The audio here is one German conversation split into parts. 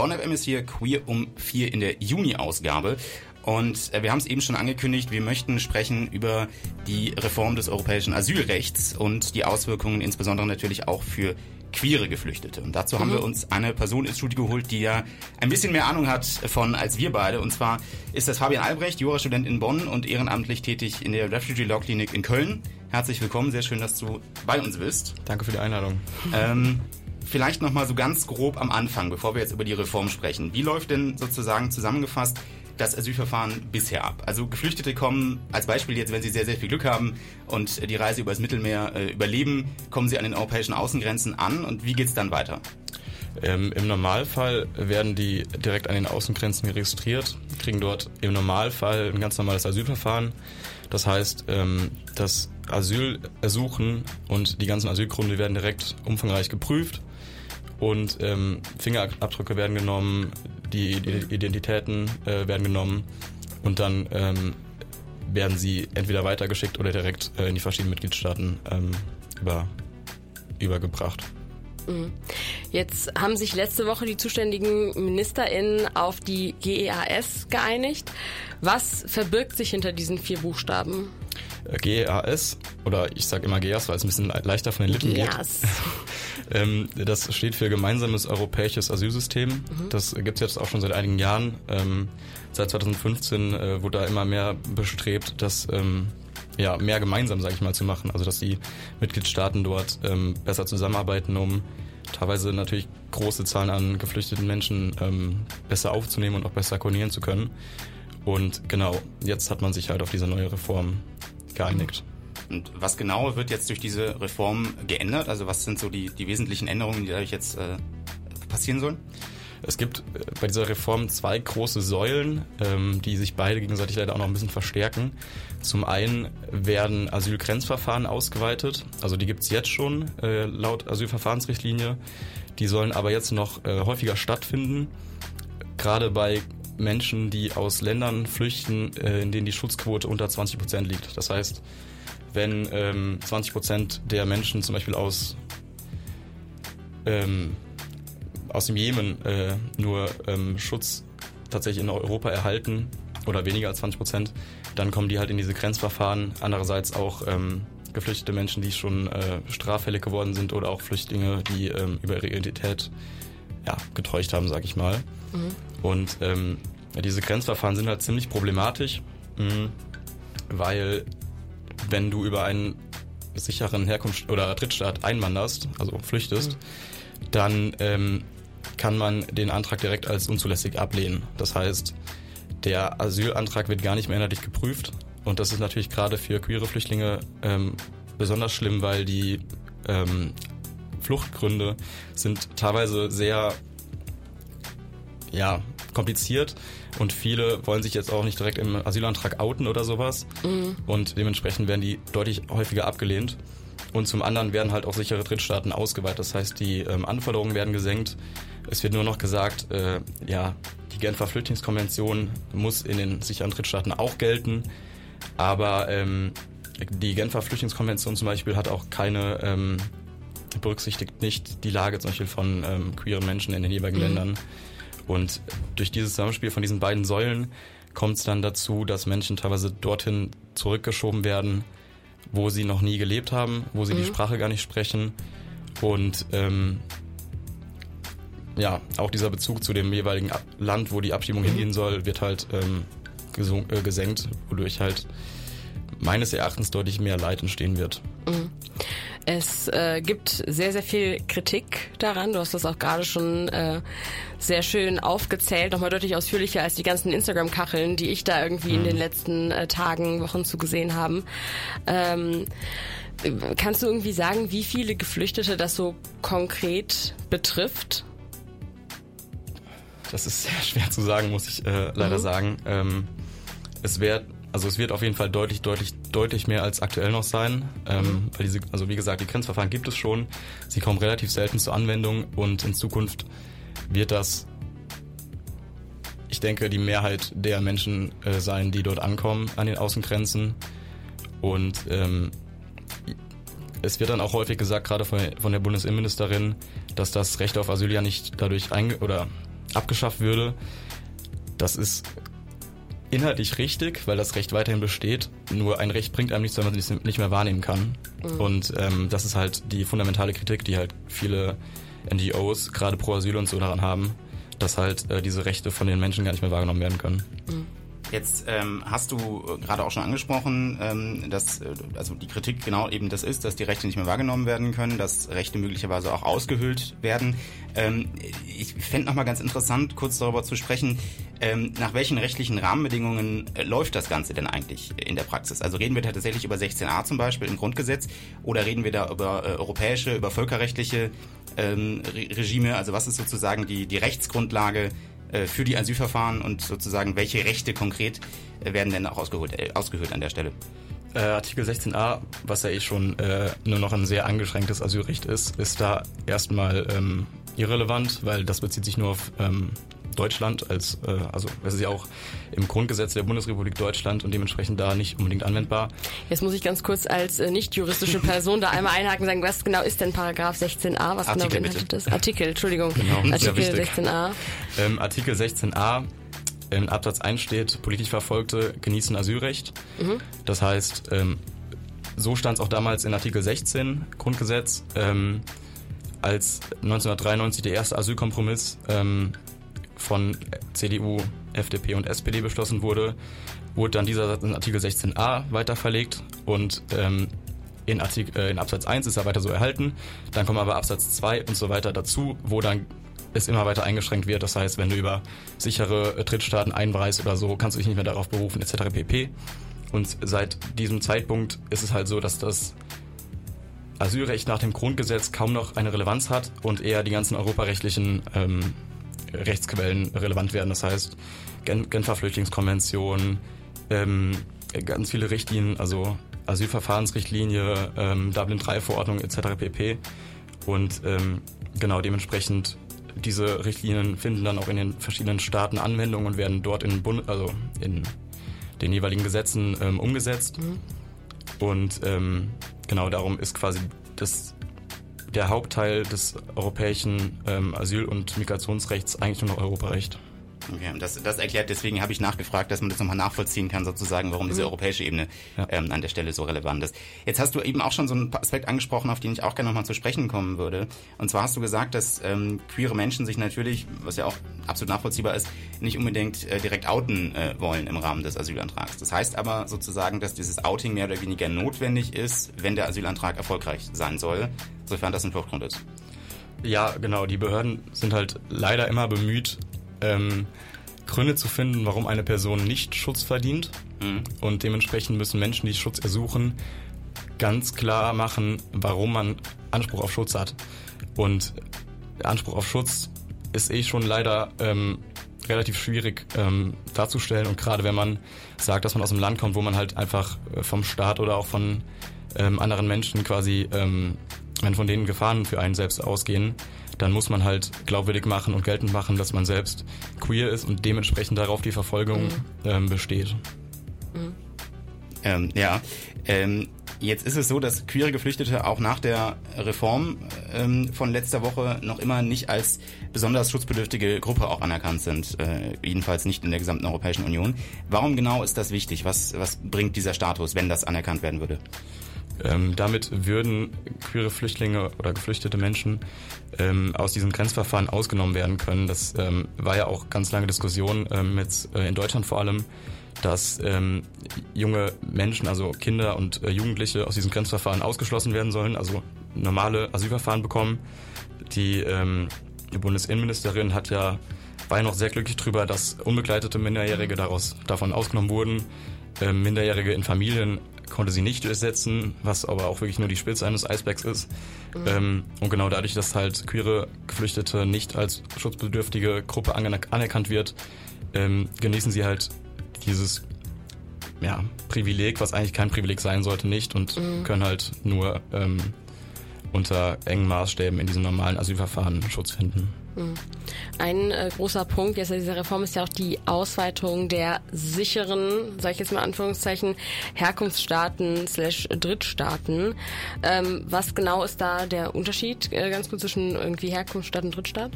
Bonn FM ist hier queer um vier in der Juni-Ausgabe. Und äh, wir haben es eben schon angekündigt, wir möchten sprechen über die Reform des europäischen Asylrechts und die Auswirkungen insbesondere natürlich auch für queere Geflüchtete. Und dazu mhm. haben wir uns eine Person ins Studio geholt, die ja ein bisschen mehr Ahnung hat von als wir beide. Und zwar ist das Fabian Albrecht, Jurastudent in Bonn und ehrenamtlich tätig in der Refugee Law Clinic in Köln. Herzlich willkommen, sehr schön, dass du bei uns bist. Danke für die Einladung. Ähm, vielleicht nochmal so ganz grob am Anfang, bevor wir jetzt über die Reform sprechen. Wie läuft denn sozusagen zusammengefasst das Asylverfahren bisher ab? Also Geflüchtete kommen als Beispiel jetzt, wenn sie sehr, sehr viel Glück haben und die Reise übers Mittelmeer äh, überleben, kommen sie an den europäischen Außengrenzen an und wie geht es dann weiter? Ähm, Im Normalfall werden die direkt an den Außengrenzen registriert, kriegen dort im Normalfall ein ganz normales Asylverfahren. Das heißt, ähm, das Asylersuchen und die ganzen Asylgründe werden direkt umfangreich geprüft und ähm, Fingerabdrücke werden genommen, die Identitäten äh, werden genommen und dann ähm, werden sie entweder weitergeschickt oder direkt äh, in die verschiedenen Mitgliedstaaten ähm, über, übergebracht. Mhm. Jetzt haben sich letzte Woche die zuständigen MinisterInnen auf die GEAS geeinigt. Was verbirgt sich hinter diesen vier Buchstaben? Äh, GEAS oder ich sage immer GEAS, weil es ein bisschen leichter von den Lippen GEAS. geht. ähm, das steht für Gemeinsames Europäisches Asylsystem. Mhm. Das gibt es jetzt auch schon seit einigen Jahren. Ähm, seit 2015 äh, wurde da immer mehr bestrebt, das ähm, ja, mehr gemeinsam, sage ich mal, zu machen. Also dass die Mitgliedstaaten dort ähm, besser zusammenarbeiten, um teilweise natürlich große Zahlen an geflüchteten Menschen ähm, besser aufzunehmen und auch besser koordinieren zu können. Und genau, jetzt hat man sich halt auf diese neue Reform geeinigt. Und was genau wird jetzt durch diese Reform geändert? Also was sind so die, die wesentlichen Änderungen, die dadurch jetzt äh, passieren sollen? Es gibt äh, bei dieser Reform zwei große Säulen, ähm, die sich beide gegenseitig leider auch noch ein bisschen verstärken. Zum einen werden Asylgrenzverfahren ausgeweitet, also die gibt's jetzt schon äh, laut Asylverfahrensrichtlinie. Die sollen aber jetzt noch äh, häufiger stattfinden, gerade bei Menschen, die aus Ländern flüchten, äh, in denen die Schutzquote unter 20 Prozent liegt. Das heißt, wenn ähm, 20 Prozent der Menschen zum Beispiel aus ähm, aus dem Jemen äh, nur ähm, Schutz tatsächlich in Europa erhalten oder weniger als 20 Prozent, dann kommen die halt in diese Grenzverfahren. Andererseits auch ähm, geflüchtete Menschen, die schon äh, straffällig geworden sind oder auch Flüchtlinge, die ähm, über ihre Identität ja, getäuscht haben, sag ich mal. Mhm. Und ähm, ja, diese Grenzverfahren sind halt ziemlich problematisch, mh, weil wenn du über einen sicheren Herkunft- oder Drittstaat einwanderst, also flüchtest, mhm. dann ähm, kann man den Antrag direkt als unzulässig ablehnen. Das heißt, der Asylantrag wird gar nicht mehr inhaltlich geprüft. Und das ist natürlich gerade für queere Flüchtlinge ähm, besonders schlimm, weil die ähm, Fluchtgründe sind teilweise sehr ja, kompliziert und viele wollen sich jetzt auch nicht direkt im Asylantrag outen oder sowas. Mhm. Und dementsprechend werden die deutlich häufiger abgelehnt. Und zum anderen werden halt auch sichere Drittstaaten ausgeweitet. Das heißt, die ähm, Anforderungen werden gesenkt. Es wird nur noch gesagt, äh, ja, die Genfer Flüchtlingskonvention muss in den sicheren Drittstaaten auch gelten. Aber ähm, die Genfer Flüchtlingskonvention zum Beispiel hat auch keine, ähm, berücksichtigt nicht die Lage zum Beispiel von ähm, queeren Menschen in den jeweiligen mhm. Ländern. Und durch dieses Zusammenspiel von diesen beiden Säulen kommt es dann dazu, dass Menschen teilweise dorthin zurückgeschoben werden, wo sie noch nie gelebt haben, wo sie mhm. die Sprache gar nicht sprechen. Und ähm, ja, auch dieser Bezug zu dem jeweiligen Land, wo die Abschiebung mhm. hingehen soll, wird halt ähm, äh, gesenkt, wodurch halt meines Erachtens deutlich mehr Leid entstehen wird. Mhm. Es äh, gibt sehr, sehr viel Kritik daran. Du hast das auch gerade schon äh, sehr schön aufgezählt, nochmal deutlich ausführlicher als die ganzen Instagram-Kacheln, die ich da irgendwie mhm. in den letzten äh, Tagen, Wochen zugesehen haben. Ähm, kannst du irgendwie sagen, wie viele Geflüchtete das so konkret betrifft? Das ist sehr schwer zu sagen, muss ich äh, leider mhm. sagen. Ähm, es wird also es wird auf jeden Fall deutlich, deutlich, deutlich mehr als aktuell noch sein. Ähm, weil diese, also wie gesagt, die Grenzverfahren gibt es schon. Sie kommen relativ selten zur Anwendung und in Zukunft wird das, ich denke, die Mehrheit der Menschen äh, sein, die dort ankommen an den Außengrenzen. Und ähm, es wird dann auch häufig gesagt, gerade von, von der Bundesinnenministerin, dass das Recht auf Asyl ja nicht dadurch einge oder abgeschafft würde. Das ist inhaltlich richtig, weil das Recht weiterhin besteht. Nur ein Recht bringt einem nichts, wenn man es nicht mehr wahrnehmen kann. Mhm. Und ähm, das ist halt die fundamentale Kritik, die halt viele NGOs, gerade pro Asyl und so daran haben, dass halt äh, diese Rechte von den Menschen gar nicht mehr wahrgenommen werden können. Mhm. Jetzt ähm, hast du gerade auch schon angesprochen, ähm, dass äh, also die Kritik genau eben das ist, dass die Rechte nicht mehr wahrgenommen werden können, dass Rechte möglicherweise auch ausgehöhlt werden. Ähm, ich fände nochmal ganz interessant, kurz darüber zu sprechen, ähm, nach welchen rechtlichen Rahmenbedingungen äh, läuft das Ganze denn eigentlich in der Praxis? Also reden wir tatsächlich über 16a zum Beispiel im Grundgesetz oder reden wir da über äh, europäische, über völkerrechtliche ähm, Regime? Also was ist sozusagen die, die Rechtsgrundlage äh, für die Asylverfahren und sozusagen welche Rechte konkret äh, werden denn auch ausgeholt, äh, ausgehöhlt an der Stelle? Äh, Artikel 16a, was ja eh schon äh, nur noch ein sehr angeschränktes Asylrecht ist, ist da erstmal ähm, irrelevant, weil das bezieht sich nur auf ähm, Deutschland als, äh, also das ist ja auch im Grundgesetz der Bundesrepublik Deutschland und dementsprechend da nicht unbedingt anwendbar. Jetzt muss ich ganz kurz als äh, nicht juristische Person da einmal einhaken und sagen, was genau ist denn Paragraph 16a? Was Artikel, genau beinhaltet das? Artikel, Entschuldigung. Genau, Artikel 16a. Ähm, Artikel 16a in Absatz 1 steht, politisch Verfolgte genießen Asylrecht. Mhm. Das heißt, ähm, so stand es auch damals in Artikel 16 Grundgesetz, ähm, als 1993 der erste Asylkompromiss ähm, von CDU, FDP und SPD beschlossen wurde, wurde dann dieser Satz in Artikel 16a weiter verlegt und ähm, in, Artikel, äh, in Absatz 1 ist er weiter so erhalten. Dann kommen aber Absatz 2 und so weiter dazu, wo dann es immer weiter eingeschränkt wird. Das heißt, wenn du über sichere äh, Drittstaaten einreist oder so, kannst du dich nicht mehr darauf berufen, etc. pp. Und seit diesem Zeitpunkt ist es halt so, dass das Asylrecht nach dem Grundgesetz kaum noch eine Relevanz hat und eher die ganzen europarechtlichen ähm, Rechtsquellen relevant werden. Das heißt, Genfer Flüchtlingskonvention, ähm, ganz viele Richtlinien, also Asylverfahrensrichtlinie, ähm, Dublin 3 Verordnung etc. pp. Und ähm, genau dementsprechend diese Richtlinien finden dann auch in den verschiedenen Staaten Anwendung und werden dort in, Bund also in den jeweiligen Gesetzen ähm, umgesetzt. Mhm. Und ähm, genau darum ist quasi das der Hauptteil des europäischen ähm, Asyl- und Migrationsrechts eigentlich nur noch Europarecht. Okay, das, das erklärt, deswegen habe ich nachgefragt, dass man das nochmal nachvollziehen kann, sozusagen, warum diese mhm. europäische Ebene ja. ähm, an der Stelle so relevant ist. Jetzt hast du eben auch schon so einen Aspekt angesprochen, auf den ich auch gerne nochmal zu sprechen kommen würde. Und zwar hast du gesagt, dass ähm, queere Menschen sich natürlich, was ja auch absolut nachvollziehbar ist, nicht unbedingt äh, direkt outen äh, wollen im Rahmen des Asylantrags. Das heißt aber sozusagen, dass dieses Outing mehr oder weniger notwendig ist, wenn der Asylantrag erfolgreich sein soll, sofern das ein Fluchtgrund ist. Ja, genau. Die Behörden sind halt leider immer bemüht, ähm, Gründe zu finden, warum eine Person nicht Schutz verdient. Mhm. Und dementsprechend müssen Menschen, die Schutz ersuchen, ganz klar machen, warum man Anspruch auf Schutz hat. Und der Anspruch auf Schutz ist eh schon leider ähm, relativ schwierig ähm, darzustellen. Und gerade wenn man sagt, dass man aus einem Land kommt, wo man halt einfach äh, vom Staat oder auch von ähm, anderen Menschen quasi, ähm, wenn von denen Gefahren für einen selbst ausgehen, dann muss man halt glaubwürdig machen und geltend machen, dass man selbst queer ist und dementsprechend darauf die Verfolgung mhm. ähm, besteht. Mhm. Ähm, ja, ähm, jetzt ist es so, dass queere Geflüchtete auch nach der Reform ähm, von letzter Woche noch immer nicht als besonders schutzbedürftige Gruppe auch anerkannt sind, äh, jedenfalls nicht in der gesamten Europäischen Union. Warum genau ist das wichtig? Was, was bringt dieser Status, wenn das anerkannt werden würde? Ähm, damit würden queere Flüchtlinge oder geflüchtete Menschen ähm, aus diesem Grenzverfahren ausgenommen werden können. Das ähm, war ja auch ganz lange Diskussion ähm, jetzt äh, in Deutschland vor allem, dass ähm, junge Menschen, also Kinder und äh, Jugendliche aus diesem Grenzverfahren ausgeschlossen werden sollen, also normale Asylverfahren bekommen. Die, ähm, Bundesinnenministerin hat ja war ja noch sehr glücklich darüber, dass unbegleitete Minderjährige daraus davon ausgenommen wurden. Ähm, Minderjährige in Familien konnte sie nicht durchsetzen, was aber auch wirklich nur die Spitze eines Eisbergs ist. Mhm. Ähm, und genau dadurch, dass halt queere Geflüchtete nicht als schutzbedürftige Gruppe anerkannt wird, ähm, genießen sie halt dieses ja, Privileg, was eigentlich kein Privileg sein sollte, nicht und mhm. können halt nur ähm, unter engen Maßstäben in diesem normalen Asylverfahren Schutz finden. Ein äh, großer Punkt jetzt dieser Reform ist ja auch die Ausweitung der sicheren, sage ich jetzt mal Anführungszeichen, Herkunftsstaaten slash Drittstaaten. Ähm, was genau ist da der Unterschied äh, ganz kurz zwischen irgendwie Herkunftsstaat und Drittstaat?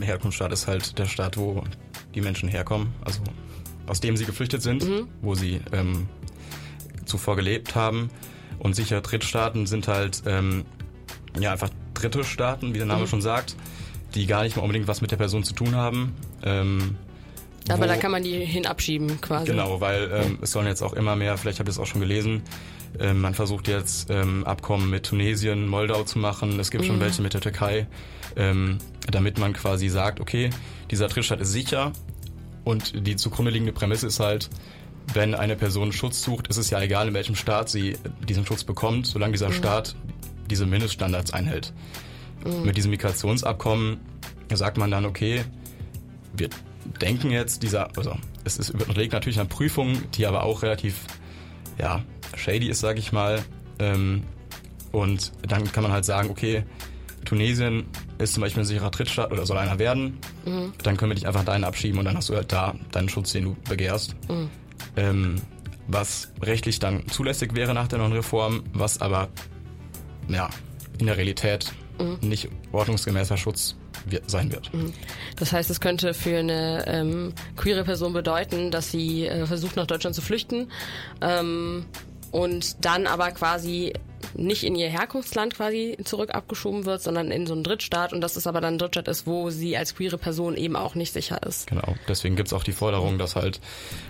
Herkunftsstaat ist halt der Staat, wo die Menschen herkommen, also aus dem sie geflüchtet sind, mhm. wo sie ähm, zuvor gelebt haben. Und sicher Drittstaaten sind halt ähm, ja einfach dritte Staaten, wie der Name mhm. schon sagt die gar nicht mal unbedingt was mit der Person zu tun haben. Ähm, aber da kann man die hinabschieben quasi. Genau, weil ähm, es sollen jetzt auch immer mehr, vielleicht habt ihr es auch schon gelesen, ähm, man versucht jetzt ähm, Abkommen mit Tunesien, Moldau zu machen. Es gibt mhm. schon welche mit der Türkei, ähm, damit man quasi sagt, okay, dieser Drittstaat ist sicher und die zugrunde liegende Prämisse ist halt, wenn eine Person Schutz sucht, ist es ja egal, in welchem Staat sie diesen Schutz bekommt, solange dieser mhm. Staat diese Mindeststandards einhält. Mhm. Mit diesem Migrationsabkommen sagt man dann, okay, wir denken jetzt dieser, also es ist überlegt natürlich eine Prüfung, die aber auch relativ, ja, shady ist, sage ich mal. Ähm, und dann kann man halt sagen, okay, Tunesien ist zum Beispiel ein sicherer Drittstaat oder soll einer werden, mhm. dann können wir dich einfach dahin abschieben und dann hast du halt da deinen Schutz, den du begehrst. Mhm. Ähm, was rechtlich dann zulässig wäre nach der neuen Reform, was aber ja, in der Realität mhm. nicht ordnungsgemäßer Schutz sein wird. Mhm. Das heißt, es könnte für eine ähm, queere Person bedeuten, dass sie äh, versucht, nach Deutschland zu flüchten ähm, und dann aber quasi nicht in ihr Herkunftsland quasi zurück abgeschoben wird, sondern in so einen Drittstaat und dass es aber dann ein Drittstaat ist, wo sie als queere Person eben auch nicht sicher ist. Genau, deswegen gibt es auch die Forderung, dass halt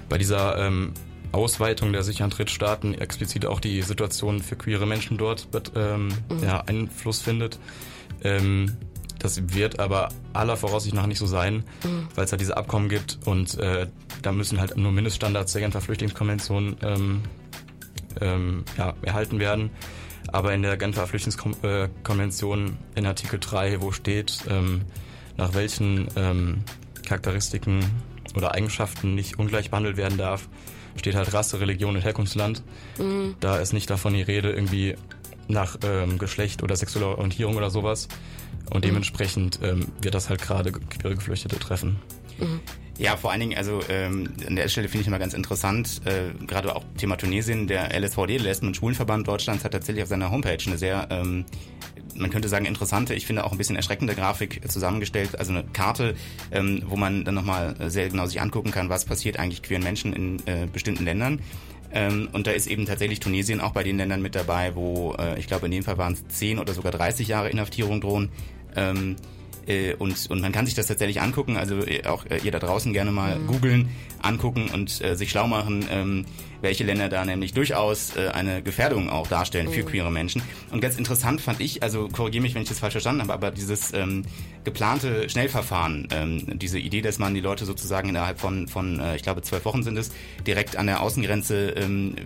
bei dieser ähm, Ausweitung der sicheren Drittstaaten explizit auch die Situation für queere Menschen dort ähm, mhm. ja, Einfluss findet. Ähm, das wird aber aller Voraussicht nach nicht so sein, mhm. weil es da diese Abkommen gibt und äh, da müssen halt nur Mindeststandards der Genfer Flüchtlingskonvention ähm, ähm, ja, erhalten werden. Aber in der Genfer Flüchtlingskonvention in Artikel 3, wo steht, ähm, nach welchen ähm, Charakteristiken oder Eigenschaften nicht ungleich behandelt werden darf, steht halt Rasse, Religion und Herkunftsland. Mhm. Da ist nicht davon die Rede irgendwie nach ähm, Geschlecht oder sexueller Orientierung oder sowas. Und mhm. dementsprechend ähm, wird das halt gerade queere Geflüchtete treffen. Ja, vor allen Dingen, also ähm, an der Stelle finde ich immer ganz interessant, äh, gerade auch Thema Tunesien, der LSVD, der Lesben- und Schwulenverband Deutschlands, hat tatsächlich auf seiner Homepage eine sehr ähm, man könnte sagen, interessante, ich finde auch ein bisschen erschreckende Grafik zusammengestellt. Also eine Karte, ähm, wo man dann nochmal sehr genau sich angucken kann, was passiert eigentlich queeren Menschen in äh, bestimmten Ländern. Ähm, und da ist eben tatsächlich Tunesien auch bei den Ländern mit dabei, wo äh, ich glaube in dem Fall waren es 10 oder sogar 30 Jahre Inhaftierung drohen. Ähm, äh, und, und man kann sich das tatsächlich angucken, also äh, auch äh, ihr da draußen gerne mal mhm. googeln, angucken und äh, sich schlau machen, ähm, welche Länder da nämlich durchaus äh, eine Gefährdung auch darstellen mhm. für queere Menschen. Und ganz interessant fand ich, also korrigiere mich, wenn ich das falsch verstanden habe, aber dieses ähm, geplante Schnellverfahren, ähm, diese Idee, dass man die Leute sozusagen innerhalb von, von äh, ich glaube, zwölf Wochen sind es, direkt an der Außengrenze ähm,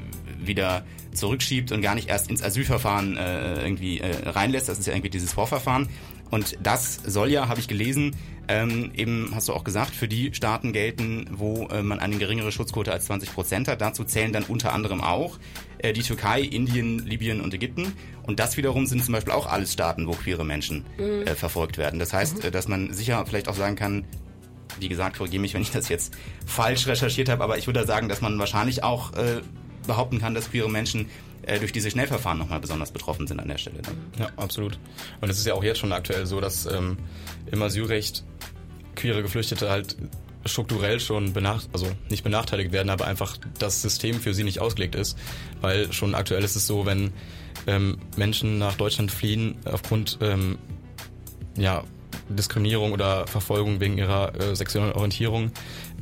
wieder zurückschiebt und gar nicht erst ins Asylverfahren äh, irgendwie äh, reinlässt. Das ist ja irgendwie dieses Vorverfahren. Und das soll ja, habe ich gelesen, ähm, eben hast du auch gesagt, für die Staaten gelten, wo äh, man eine geringere Schutzquote als 20 Prozent hat. Dazu zählen dann unter anderem auch äh, die Türkei, Indien, Libyen und Ägypten. Und das wiederum sind zum Beispiel auch alles Staaten, wo queere Menschen mhm. äh, verfolgt werden. Das heißt, mhm. dass man sicher vielleicht auch sagen kann, wie gesagt, korrigiere mich, wenn ich das jetzt falsch recherchiert habe, aber ich würde sagen, dass man wahrscheinlich auch äh, behaupten kann, dass queere Menschen äh, durch diese Schnellverfahren nochmal besonders betroffen sind an der Stelle. Dann. Ja, absolut. Und es ist ja auch jetzt schon aktuell so, dass ähm, im Asylrecht queere Geflüchtete halt strukturell schon benacht, also nicht benachteiligt werden, aber einfach das System für sie nicht ausgelegt ist. Weil schon aktuell ist es so, wenn ähm, Menschen nach Deutschland fliehen aufgrund ähm, ja, Diskriminierung oder Verfolgung wegen ihrer äh, sexuellen Orientierung,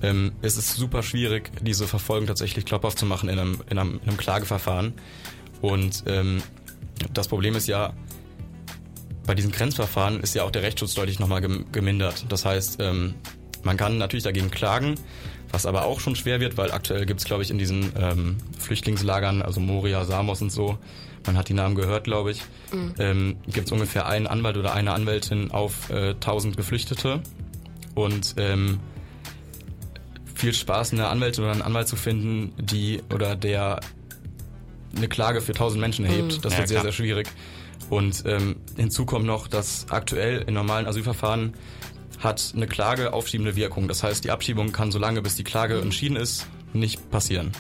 ähm, ist es super schwierig, diese Verfolgung tatsächlich glaubhaft zu machen in einem, in einem, in einem Klageverfahren. Und ähm, das Problem ist ja, bei diesen Grenzverfahren ist ja auch der Rechtsschutz deutlich nochmal gemindert. Das heißt, ähm, man kann natürlich dagegen klagen, was aber auch schon schwer wird, weil aktuell gibt es, glaube ich, in diesen ähm, Flüchtlingslagern, also Moria, Samos und so, man hat die Namen gehört, glaube ich, mhm. ähm, gibt es ungefähr einen Anwalt oder eine Anwältin auf äh, 1000 Geflüchtete. Und ähm, viel Spaß, eine Anwältin oder einen Anwalt zu finden, die oder der eine Klage für 1000 Menschen erhebt. Mhm. Das ja, wird sehr, klar. sehr schwierig. Und ähm, hinzu kommt noch, dass aktuell in normalen Asylverfahren hat eine Klage aufschiebende Wirkung. Das heißt, die Abschiebung kann so lange, bis die Klage entschieden ist, nicht passieren.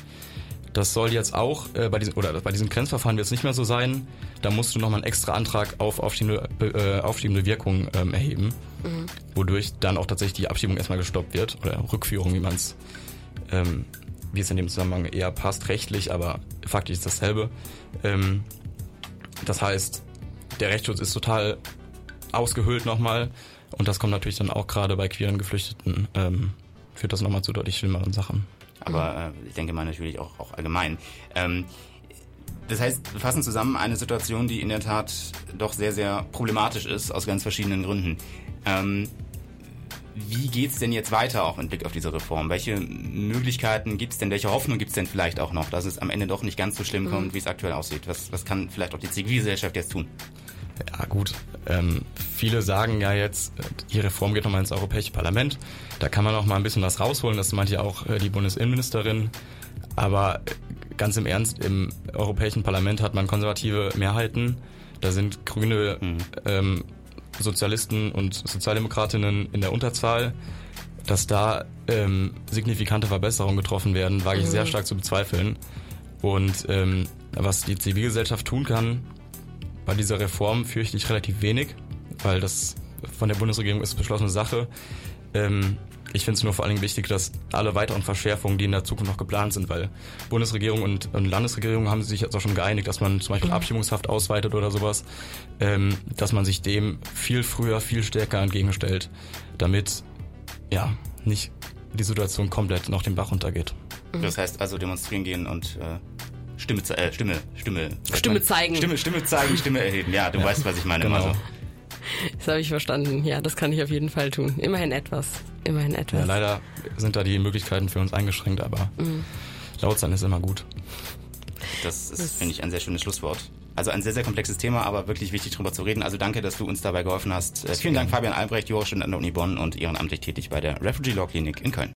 Das soll jetzt auch äh, bei diesem oder bei diesem Grenzverfahren wird es nicht mehr so sein. Da musst du nochmal einen extra Antrag auf aufschiebende, äh, aufschiebende Wirkung ähm, erheben, mhm. wodurch dann auch tatsächlich die Abschiebung erstmal gestoppt wird oder Rückführung, wie man es ähm, wie es in dem Zusammenhang eher passt, rechtlich, aber faktisch ist dasselbe. Ähm, das heißt, der Rechtsschutz ist total ausgehöhlt nochmal und das kommt natürlich dann auch gerade bei queeren Geflüchteten, ähm, führt das nochmal zu deutlich schlimmeren Sachen. Aber äh, ich denke mal natürlich auch, auch allgemein. Ähm, das heißt, wir fassen zusammen eine Situation, die in der Tat doch sehr, sehr problematisch ist, aus ganz verschiedenen Gründen. Ähm, wie geht's denn jetzt weiter auch mit Blick auf diese Reform? Welche Möglichkeiten gibt's denn, welche Hoffnung gibt's denn vielleicht auch noch, dass es am Ende doch nicht ganz so schlimm mhm. kommt, wie es aktuell aussieht? Was, was kann vielleicht auch die Zivilgesellschaft jetzt tun? Ja gut, ähm, viele sagen ja jetzt, die Reform geht nochmal ins Europäische Parlament. Da kann man auch mal ein bisschen was rausholen, das meint ja auch äh, die Bundesinnenministerin. Aber ganz im Ernst, im Europäischen Parlament hat man konservative Mehrheiten. Da sind grüne mhm. ähm, Sozialisten und Sozialdemokratinnen in der Unterzahl. Dass da ähm, signifikante Verbesserungen getroffen werden, wage ich mhm. sehr stark zu bezweifeln. Und ähm, was die Zivilgesellschaft tun kann, bei dieser Reform fürchte ich relativ wenig, weil das von der Bundesregierung ist beschlossene Sache. Ähm, ich finde es nur vor allen Dingen wichtig, dass alle weiteren Verschärfungen, die in der Zukunft noch geplant sind, weil Bundesregierung und, und Landesregierung haben sich jetzt auch schon geeinigt, dass man zum Beispiel mhm. Abschiebungshaft ausweitet oder sowas, ähm, dass man sich dem viel früher, viel stärker entgegenstellt, damit ja nicht die Situation komplett noch den Bach runtergeht. Mhm. Das heißt also demonstrieren gehen und äh, Stimme, äh, Stimme, Stimme, Stimme zeigen. Stimme, Stimme zeigen, Stimme erheben. Ja, du ja. weißt, was ich meine. Genau. Also. Das habe ich verstanden. Ja, das kann ich auf jeden Fall tun. Immerhin etwas. Immerhin etwas. Ja, leider sind da die Möglichkeiten für uns eingeschränkt, aber mhm. laut sein ist immer gut. Das ist, finde ich, ein sehr schönes Schlusswort. Also ein sehr, sehr komplexes Thema, aber wirklich wichtig darüber zu reden. Also danke, dass du uns dabei geholfen hast. Äh, vielen Dank, Fabian Albrecht, Jurastudent an der Uni Bonn und ehrenamtlich tätig bei der Refugee Law Klinik in Köln.